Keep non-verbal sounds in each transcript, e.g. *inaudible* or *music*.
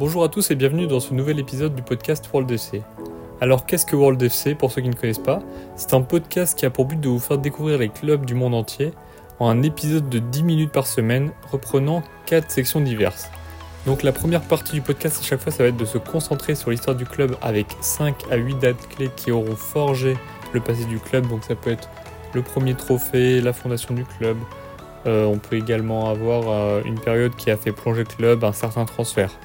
Bonjour à tous et bienvenue dans ce nouvel épisode du podcast World FC. Alors qu'est-ce que World FC pour ceux qui ne connaissent pas? C'est un podcast qui a pour but de vous faire découvrir les clubs du monde entier en un épisode de 10 minutes par semaine reprenant 4 sections diverses. Donc la première partie du podcast à chaque fois ça va être de se concentrer sur l'histoire du club avec 5 à 8 dates clés qui auront forgé le passé du club. Donc ça peut être le premier trophée, la fondation du club. Euh, on peut également avoir euh, une période qui a fait plonger le club, un certain transfert.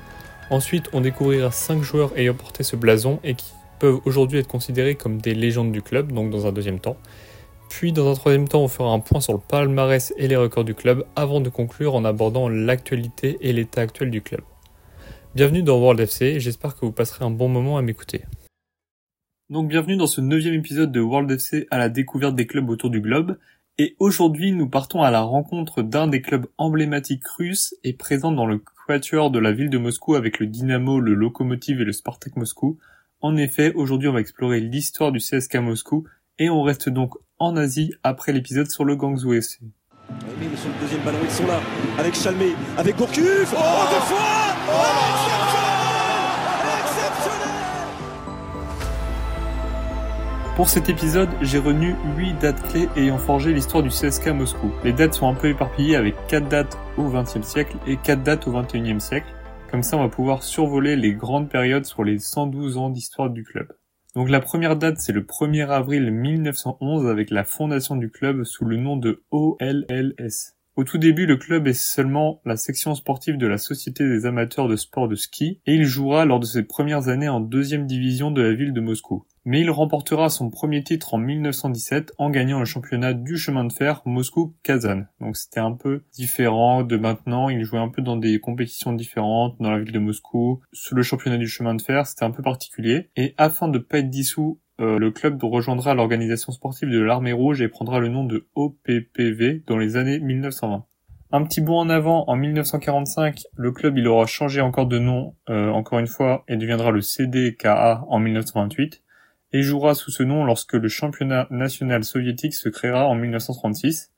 Ensuite, on découvrira 5 joueurs ayant porté ce blason et qui peuvent aujourd'hui être considérés comme des légendes du club, donc dans un deuxième temps. Puis dans un troisième temps, on fera un point sur le palmarès et les records du club avant de conclure en abordant l'actualité et l'état actuel du club. Bienvenue dans World FC, j'espère que vous passerez un bon moment à m'écouter. Donc bienvenue dans ce neuvième épisode de World FC à la découverte des clubs autour du globe. Et aujourd'hui, nous partons à la rencontre d'un des clubs emblématiques russes et présents dans le quatuor de la ville de Moscou avec le Dynamo, le Lokomotiv et le Spartak Moscou. En effet, aujourd'hui, on va explorer l'histoire du CSK Moscou et on reste donc en Asie après l'épisode sur le Gangzhou FC. Oh, oh, Pour cet épisode, j'ai retenu 8 dates clés ayant forgé l'histoire du CSK Moscou. Les dates sont un peu éparpillées avec 4 dates au XXe siècle et 4 dates au XXIe siècle. Comme ça, on va pouvoir survoler les grandes périodes sur les 112 ans d'histoire du club. Donc la première date, c'est le 1er avril 1911 avec la fondation du club sous le nom de OLLS. Au tout début, le club est seulement la section sportive de la Société des amateurs de sport de ski et il jouera lors de ses premières années en deuxième division de la ville de Moscou. Mais il remportera son premier titre en 1917 en gagnant le championnat du chemin de fer Moscou-Kazan. Donc c'était un peu différent de maintenant, il jouait un peu dans des compétitions différentes dans la ville de Moscou. Sous le championnat du chemin de fer, c'était un peu particulier. Et afin de pas être dissous le club rejoindra l'organisation sportive de l'Armée Rouge et prendra le nom de OPPV dans les années 1920. Un petit bond en avant, en 1945, le club il aura changé encore de nom, euh, encore une fois, et deviendra le CDKA en 1928, et jouera sous ce nom lorsque le championnat national soviétique se créera en 1936.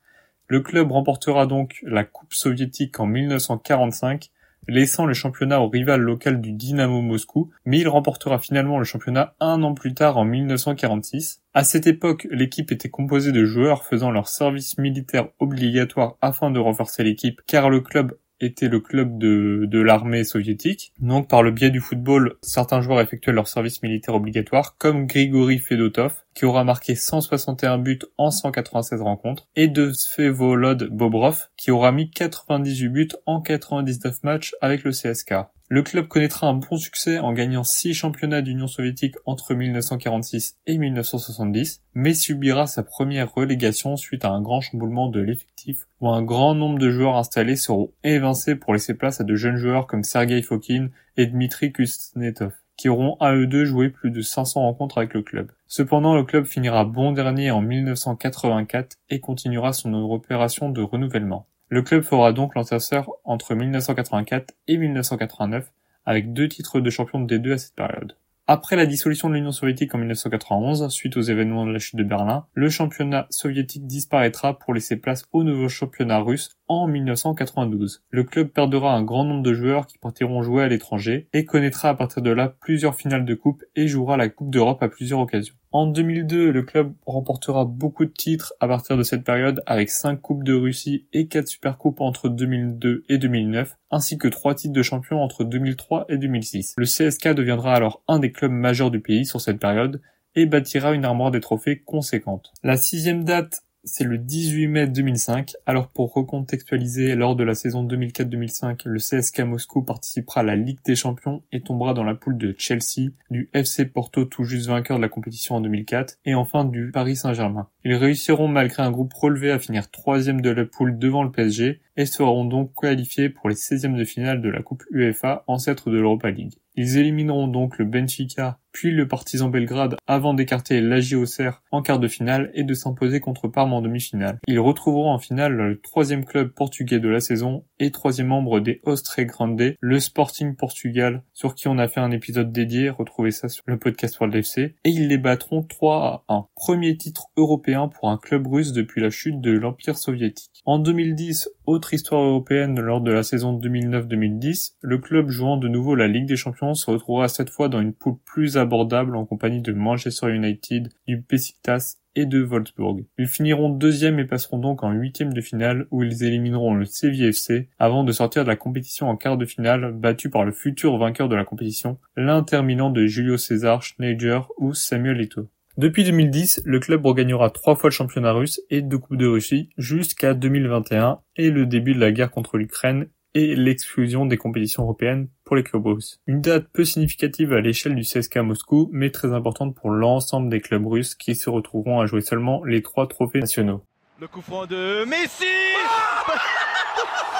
Le club remportera donc la Coupe soviétique en 1945 laissant le championnat au rival local du Dynamo Moscou, mais il remportera finalement le championnat un an plus tard en 1946. À cette époque, l'équipe était composée de joueurs faisant leur service militaire obligatoire afin de renforcer l'équipe, car le club était le club de, de l'armée soviétique. Donc par le biais du football, certains joueurs effectuaient leur service militaire obligatoire, comme Grigory Fedotov, qui aura marqué 161 buts en 196 rencontres, et de Svevolod Bobrov, qui aura mis 98 buts en 99 matchs avec le CSK. Le club connaîtra un bon succès en gagnant 6 championnats d'Union soviétique entre 1946 et 1970, mais subira sa première relégation suite à un grand chamboulement de l'effectif où un grand nombre de joueurs installés seront évincés pour laisser place à de jeunes joueurs comme Sergei Fokin et Dmitri Kuznetsov qui auront à eux deux joué plus de 500 rencontres avec le club. Cependant, le club finira bon dernier en 1984 et continuera son opération de renouvellement. Le club fera donc l'enterceur entre 1984 et 1989 avec deux titres de champion des deux à cette période. Après la dissolution de l'Union soviétique en 1991, suite aux événements de la chute de Berlin, le championnat soviétique disparaîtra pour laisser place au nouveau championnat russe en 1992. Le club perdra un grand nombre de joueurs qui partiront jouer à l'étranger et connaîtra à partir de là plusieurs finales de coupe et jouera la Coupe d'Europe à plusieurs occasions. En 2002, le club remportera beaucoup de titres à partir de cette période avec 5 coupes de Russie et 4 supercoupes entre 2002 et 2009, ainsi que 3 titres de champion entre 2003 et 2006. Le CSK deviendra alors un des clubs majeurs du pays sur cette période et bâtira une armoire des trophées conséquente. La sixième date c'est le 18 mai 2005. Alors pour recontextualiser, lors de la saison 2004-2005, le CSK Moscou participera à la Ligue des Champions et tombera dans la poule de Chelsea, du FC Porto tout juste vainqueur de la compétition en 2004 et enfin du Paris Saint-Germain. Ils réussiront malgré un groupe relevé à finir troisième de la poule devant le PSG et seront donc qualifiés pour les 16e de finale de la Coupe UEFA, ancêtre de l'Europa League. Ils élimineront donc le Benfica puis le Partizan Belgrade avant d'écarter Auxerre en quart de finale et de s'imposer contre Parme en demi-finale. Ils retrouveront en finale le troisième club portugais de la saison, et troisième membre des Ostre Grande, le Sporting Portugal, sur qui on a fait un épisode dédié, retrouvez ça sur le podcast World FC, et ils les battront 3 à 1. Premier titre européen pour un club russe depuis la chute de l'Empire soviétique. En 2010, autre histoire européenne lors de la saison 2009-2010, le club jouant de nouveau la Ligue des Champions se retrouvera cette fois dans une poule plus abordable en compagnie de Manchester United, du Besiktas et de Wolfsburg. Ils finiront deuxième et passeront donc en huitième de finale où ils élimineront le CVFC avant de sortir de la compétition en quart de finale battu par le futur vainqueur de la compétition, l'Inter Milan de Julio César, Schneider ou Samuel Eto'o. Depuis 2010, le club regagnera trois fois le championnat russe et deux coupes de Russie jusqu'à 2021 et le début de la guerre contre l'Ukraine et l'exclusion des compétitions européennes pour les clubs russes. Une date peu significative à l'échelle du CSKA Moscou, mais très importante pour l'ensemble des clubs russes qui se retrouveront à jouer seulement les trois trophées nationaux. Le coup franc de Messi *laughs*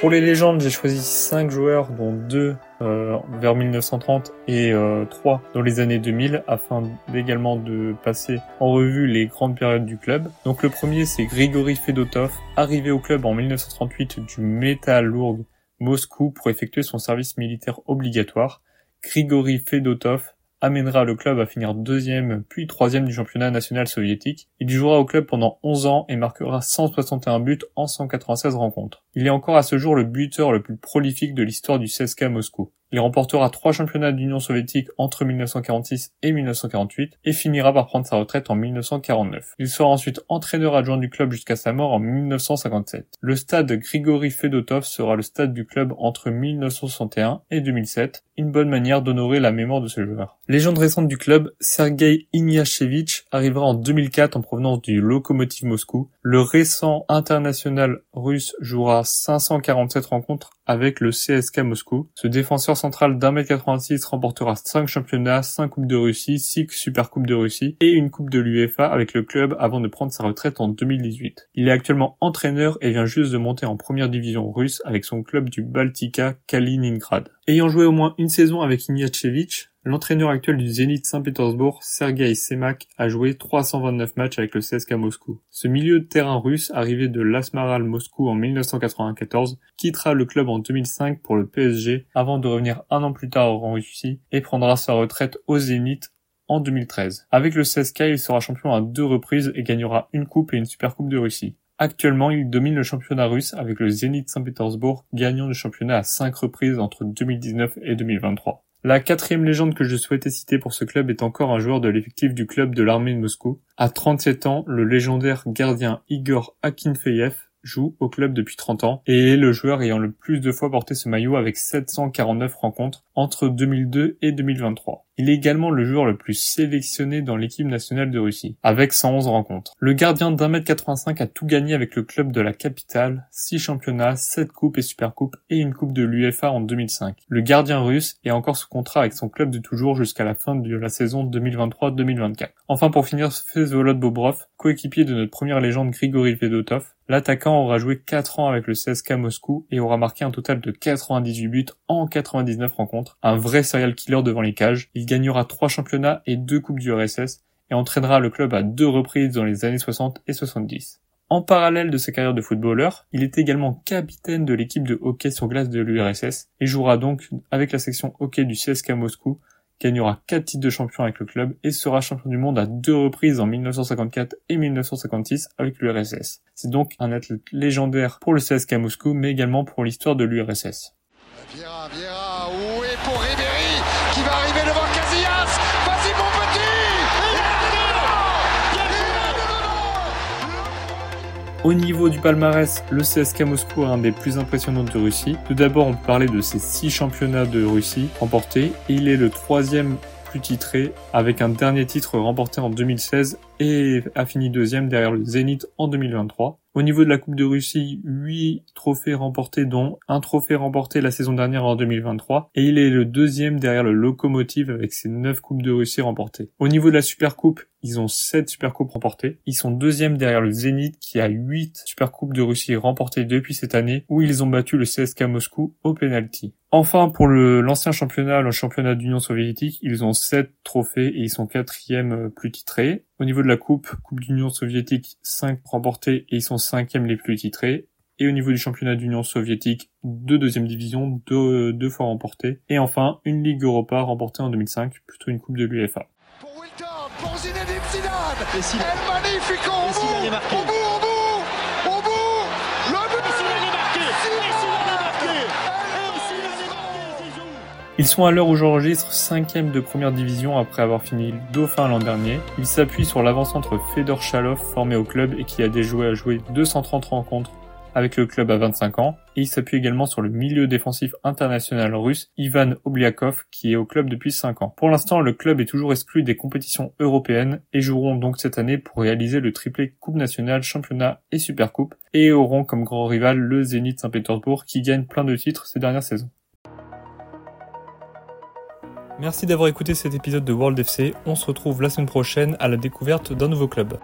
Pour les légendes, j'ai choisi 5 joueurs, dont 2 euh, vers 1930 et euh, 3 dans les années 2000, afin également de passer en revue les grandes périodes du club. Donc le premier, c'est Grigory Fedotov, arrivé au club en 1938 du Metallurg Moscou pour effectuer son service militaire obligatoire. Grigory Fedotov amènera le club à finir deuxième puis troisième du championnat national soviétique. Il jouera au club pendant 11 ans et marquera 161 buts en 196 rencontres. Il est encore à ce jour le buteur le plus prolifique de l'histoire du CSKA Moscou. Il remportera trois championnats d'Union soviétique entre 1946 et 1948 et finira par prendre sa retraite en 1949. Il sera ensuite entraîneur adjoint du club jusqu'à sa mort en 1957. Le stade Grigory Fedotov sera le stade du club entre 1961 et 2007, une bonne manière d'honorer la mémoire de ce joueur. Légende récente du club, Sergei Ignashevich arrivera en 2004 en provenance du Lokomotiv Moscou. Le récent international russe jouera 547 rencontres avec le CSK Moscou. Ce défenseur central d'un mètre 86 remportera 5 championnats, 5 coupes de Russie, 6 super coupes de Russie et une coupe de l'UEFA avec le club avant de prendre sa retraite en 2018. Il est actuellement entraîneur et vient juste de monter en première division russe avec son club du Baltika Kaliningrad. Ayant joué au moins une saison avec Ignatchevich, L'entraîneur actuel du Zénith Saint-Pétersbourg, Sergei Semak, a joué 329 matchs avec le CSKA Moscou. Ce milieu de terrain russe, arrivé de l'Asmaral Moscou en 1994, quittera le club en 2005 pour le PSG avant de revenir un an plus tard en Russie et prendra sa retraite au Zénith en 2013. Avec le CSKA, il sera champion à deux reprises et gagnera une coupe et une super coupe de Russie. Actuellement, il domine le championnat russe avec le Zénith Saint-Pétersbourg, gagnant le championnat à cinq reprises entre 2019 et 2023. La quatrième légende que je souhaitais citer pour ce club est encore un joueur de l'effectif du club de l'armée de Moscou. À 37 ans, le légendaire gardien Igor Akinfeyev joue au club depuis 30 ans et est le joueur ayant le plus de fois porté ce maillot avec 749 rencontres entre 2002 et 2023. Il est également le joueur le plus sélectionné dans l'équipe nationale de Russie, avec 111 rencontres. Le gardien d'un mètre 85 a tout gagné avec le club de la capitale, 6 championnats, 7 coupes et supercoupes et une coupe de l'UEFA en 2005. Le gardien russe est encore sous contrat avec son club de toujours jusqu'à la fin de la saison 2023-2024. Enfin pour finir, Fezvolod Bobrov, coéquipier de notre première légende Grigory Fedotov, l'attaquant aura joué 4 ans avec le CSKA Moscou et aura marqué un total de 98 buts en 99 rencontres, un vrai serial killer devant les cages. Gagnera trois championnats et deux coupes du RSS et entraînera le club à deux reprises dans les années 60 et 70. En parallèle de sa carrière de footballeur, il est également capitaine de l'équipe de hockey sur glace de l'URSS et jouera donc avec la section hockey du CSKA Moscou, gagnera quatre titres de champion avec le club et sera champion du monde à deux reprises en 1954 et 1956 avec l'URSS. C'est donc un athlète légendaire pour le CSKA Moscou mais également pour l'histoire de l'URSS. Au niveau du palmarès, le CSK Moscou est un des plus impressionnants de Russie. Tout d'abord, on peut parler de ses six championnats de Russie remportés il est le troisième plus titré avec un dernier titre remporté en 2016 et a fini deuxième derrière le Zénith en 2023. Au niveau de la Coupe de Russie, 8 trophées remportés dont un trophée remporté la saison dernière en 2023 et il est le deuxième derrière le Lokomotiv avec ses 9 Coupes de Russie remportées. Au niveau de la Supercoupe, ils ont 7 Supercoupes remportées. Ils sont deuxième derrière le Zénith qui a 8 Supercoupes de Russie remportées depuis cette année où ils ont battu le CSK Moscou au penalty. Enfin, pour l'ancien championnat, le championnat d'Union soviétique, ils ont 7 trophées et ils sont quatrième euh, plus titrés. Au niveau de la coupe, Coupe d'Union soviétique, 5 remportés et ils sont cinquièmes les plus titrés. Et au niveau du championnat d'Union soviétique, deux deuxième division, deux, deux fois remportés. Et enfin, une Ligue Europa remportée en 2005, plutôt une coupe de l'UEFA. Zidane, El Magnifico au bout, au bout, au bout, au bout, le but. Ils sont à l'heure où j'enregistre cinquième de première division après avoir fini dauphin l'an dernier. Ils s'appuient sur l'avant-centre Fedor Chalov formé au club et qui a déjoué à jouer 230 rencontres avec le club à 25 ans, et il s'appuie également sur le milieu défensif international russe Ivan Obliakov qui est au club depuis 5 ans. Pour l'instant, le club est toujours exclu des compétitions européennes et joueront donc cette année pour réaliser le triplé Coupe nationale, championnat et Supercoupe, et auront comme grand rival le Zénith Saint-Pétersbourg qui gagne plein de titres ces dernières saisons. Merci d'avoir écouté cet épisode de World FC, on se retrouve la semaine prochaine à la découverte d'un nouveau club.